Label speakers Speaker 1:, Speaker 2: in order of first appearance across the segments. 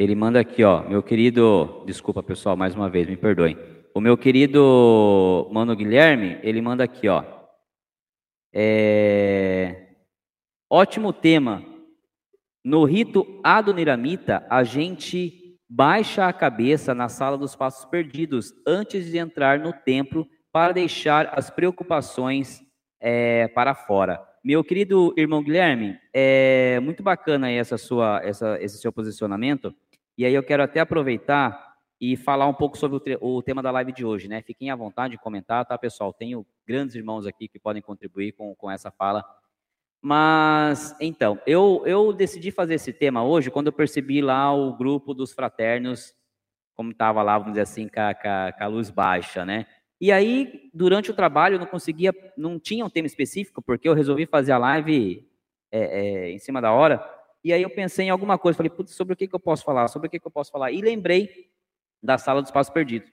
Speaker 1: Ele manda aqui, ó, meu querido, desculpa pessoal, mais uma vez, me perdoem. O meu querido Mano Guilherme, ele manda aqui, ó. É... Ótimo tema. No rito Adoniramita, a gente baixa a cabeça na sala dos passos perdidos antes de entrar no templo para deixar as preocupações é, para fora. Meu querido irmão Guilherme, é muito bacana essa sua, essa, esse seu posicionamento. E aí eu quero até aproveitar e falar um pouco sobre o, o, tema da live de hoje, né? Fiquem à vontade de comentar, tá, pessoal? Tenho grandes irmãos aqui que podem contribuir com, com essa fala. Mas, então, eu, eu decidi fazer esse tema hoje quando eu percebi lá o grupo dos fraternos, como estava lá, vamos dizer assim, com a, com, a, luz baixa, né? E aí, durante o trabalho, eu não conseguia, não tinha um tema específico, porque eu resolvi fazer a live é, é, em cima da hora. E aí eu pensei em alguma coisa, falei, putz, sobre o que, que eu posso falar? Sobre o que, que eu posso falar? E lembrei da sala dos passos perdidos.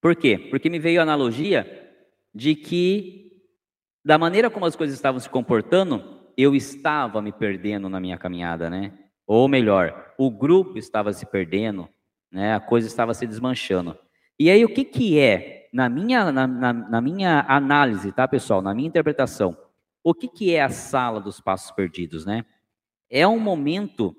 Speaker 1: Por quê? Porque me veio a analogia de que, da maneira como as coisas estavam se comportando, eu estava me perdendo na minha caminhada, né? Ou melhor, o grupo estava se perdendo, né? A coisa estava se desmanchando. E aí, o que, que é, na minha, na, na, na minha análise, tá, pessoal? Na minha interpretação, o que, que é a sala dos passos perdidos, né? É um momento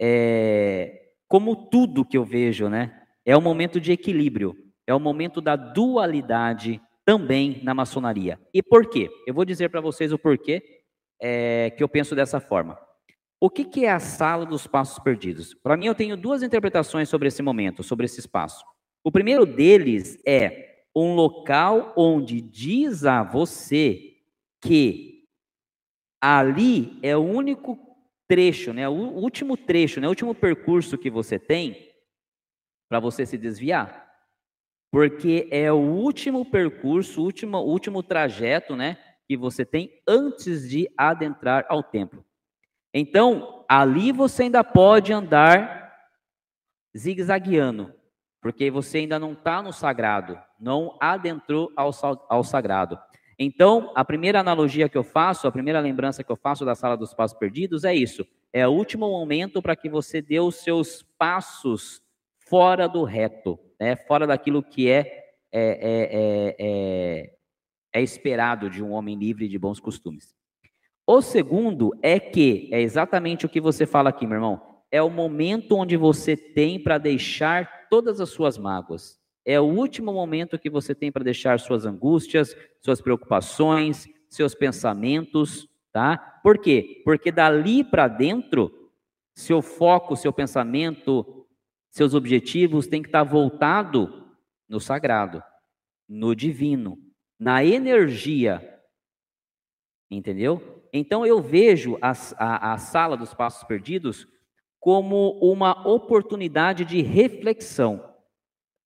Speaker 1: é, como tudo que eu vejo, né? É um momento de equilíbrio, é um momento da dualidade também na maçonaria. E por quê? Eu vou dizer para vocês o porquê é, que eu penso dessa forma. O que, que é a sala dos passos perdidos? Para mim, eu tenho duas interpretações sobre esse momento, sobre esse espaço. O primeiro deles é um local onde diz a você que ali é o único trecho, né, o último trecho, né, o último percurso que você tem para você se desviar. Porque é o último percurso, o último, último trajeto, né, que você tem antes de adentrar ao templo. Então, ali você ainda pode andar zigue-zagueando, porque você ainda não está no sagrado, não adentrou ao, ao sagrado. Então, a primeira analogia que eu faço, a primeira lembrança que eu faço da sala dos passos perdidos é isso: é o último momento para que você dê os seus passos fora do reto, né? fora daquilo que é, é, é, é, é esperado de um homem livre de bons costumes. O segundo é que, é exatamente o que você fala aqui, meu irmão, é o momento onde você tem para deixar todas as suas mágoas. É o último momento que você tem para deixar suas angústias, suas preocupações, seus pensamentos, tá? Por quê? Porque dali para dentro, seu foco, seu pensamento, seus objetivos tem que estar voltado no sagrado, no divino, na energia. Entendeu? Então eu vejo a, a, a sala dos passos perdidos como uma oportunidade de reflexão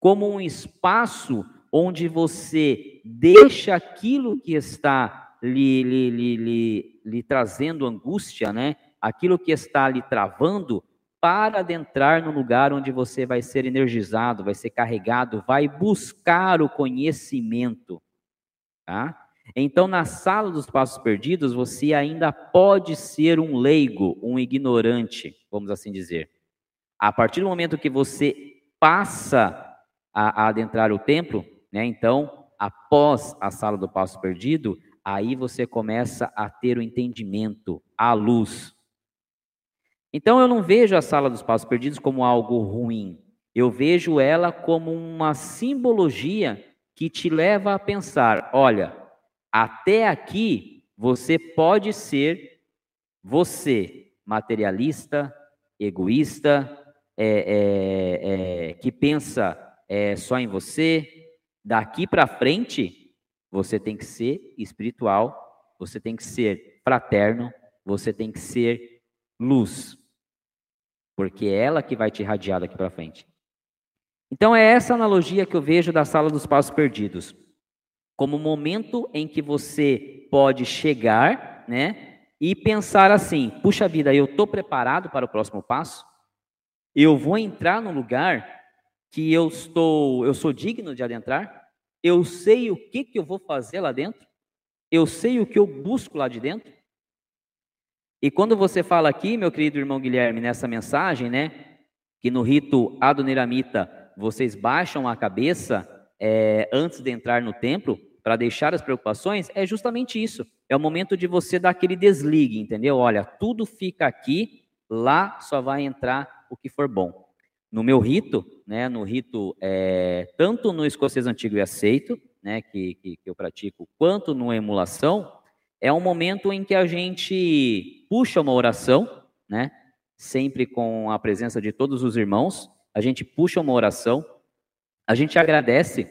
Speaker 1: como um espaço onde você deixa aquilo que está lhe, lhe, lhe, lhe, lhe trazendo angústia, né? aquilo que está lhe travando, para adentrar no lugar onde você vai ser energizado, vai ser carregado, vai buscar o conhecimento. Tá? Então, na sala dos passos perdidos, você ainda pode ser um leigo, um ignorante, vamos assim dizer. A partir do momento que você passa a, a adentrar o templo, né? Então, após a sala do passo perdido, aí você começa a ter o entendimento, a luz. Então eu não vejo a sala dos passos perdidos como algo ruim. Eu vejo ela como uma simbologia que te leva a pensar: olha, até aqui você pode ser você, materialista, egoísta, é, é, é, que pensa é, só em você. Daqui para frente, você tem que ser espiritual, você tem que ser fraterno, você tem que ser luz. Porque é ela que vai te irradiar daqui para frente. Então é essa analogia que eu vejo da sala dos passos perdidos. Como um momento em que você pode chegar, né, e pensar assim: puxa vida, eu estou preparado para o próximo passo? Eu vou entrar no lugar que eu estou, eu sou digno de adentrar? Eu sei o que, que eu vou fazer lá dentro? Eu sei o que eu busco lá de dentro? E quando você fala aqui, meu querido irmão Guilherme, nessa mensagem, né, que no rito adoniramita vocês baixam a cabeça é, antes de entrar no templo para deixar as preocupações, é justamente isso. É o momento de você dar aquele desligue, entendeu? Olha, tudo fica aqui, lá só vai entrar o que for bom. No meu rito, né, no rito, é, tanto no escocês antigo e aceito, né, que, que, que eu pratico, quanto no emulação, é um momento em que a gente puxa uma oração, né, sempre com a presença de todos os irmãos, a gente puxa uma oração, a gente agradece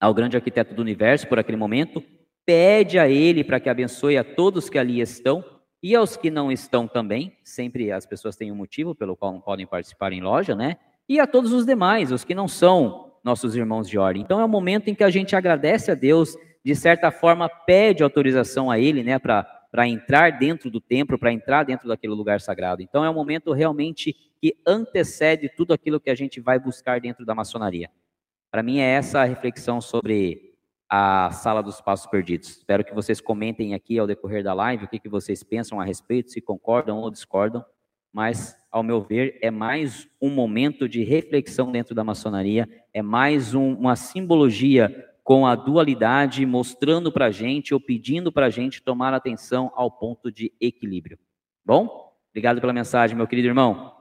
Speaker 1: ao grande arquiteto do universo por aquele momento, pede a ele para que abençoe a todos que ali estão e aos que não estão também, sempre as pessoas têm um motivo pelo qual não podem participar em loja, né? E a todos os demais, os que não são nossos irmãos de ordem. Então é um momento em que a gente agradece a Deus, de certa forma pede autorização a ele, né, para entrar dentro do templo, para entrar dentro daquele lugar sagrado. Então é um momento realmente que antecede tudo aquilo que a gente vai buscar dentro da maçonaria. Para mim é essa a reflexão sobre a sala dos passos perdidos. Espero que vocês comentem aqui ao decorrer da live o que, que vocês pensam a respeito, se concordam ou discordam, mas ao meu ver é mais um momento de reflexão dentro da maçonaria, é mais um, uma simbologia com a dualidade, mostrando para a gente ou pedindo para a gente tomar atenção ao ponto de equilíbrio. Bom? Obrigado pela mensagem, meu querido irmão.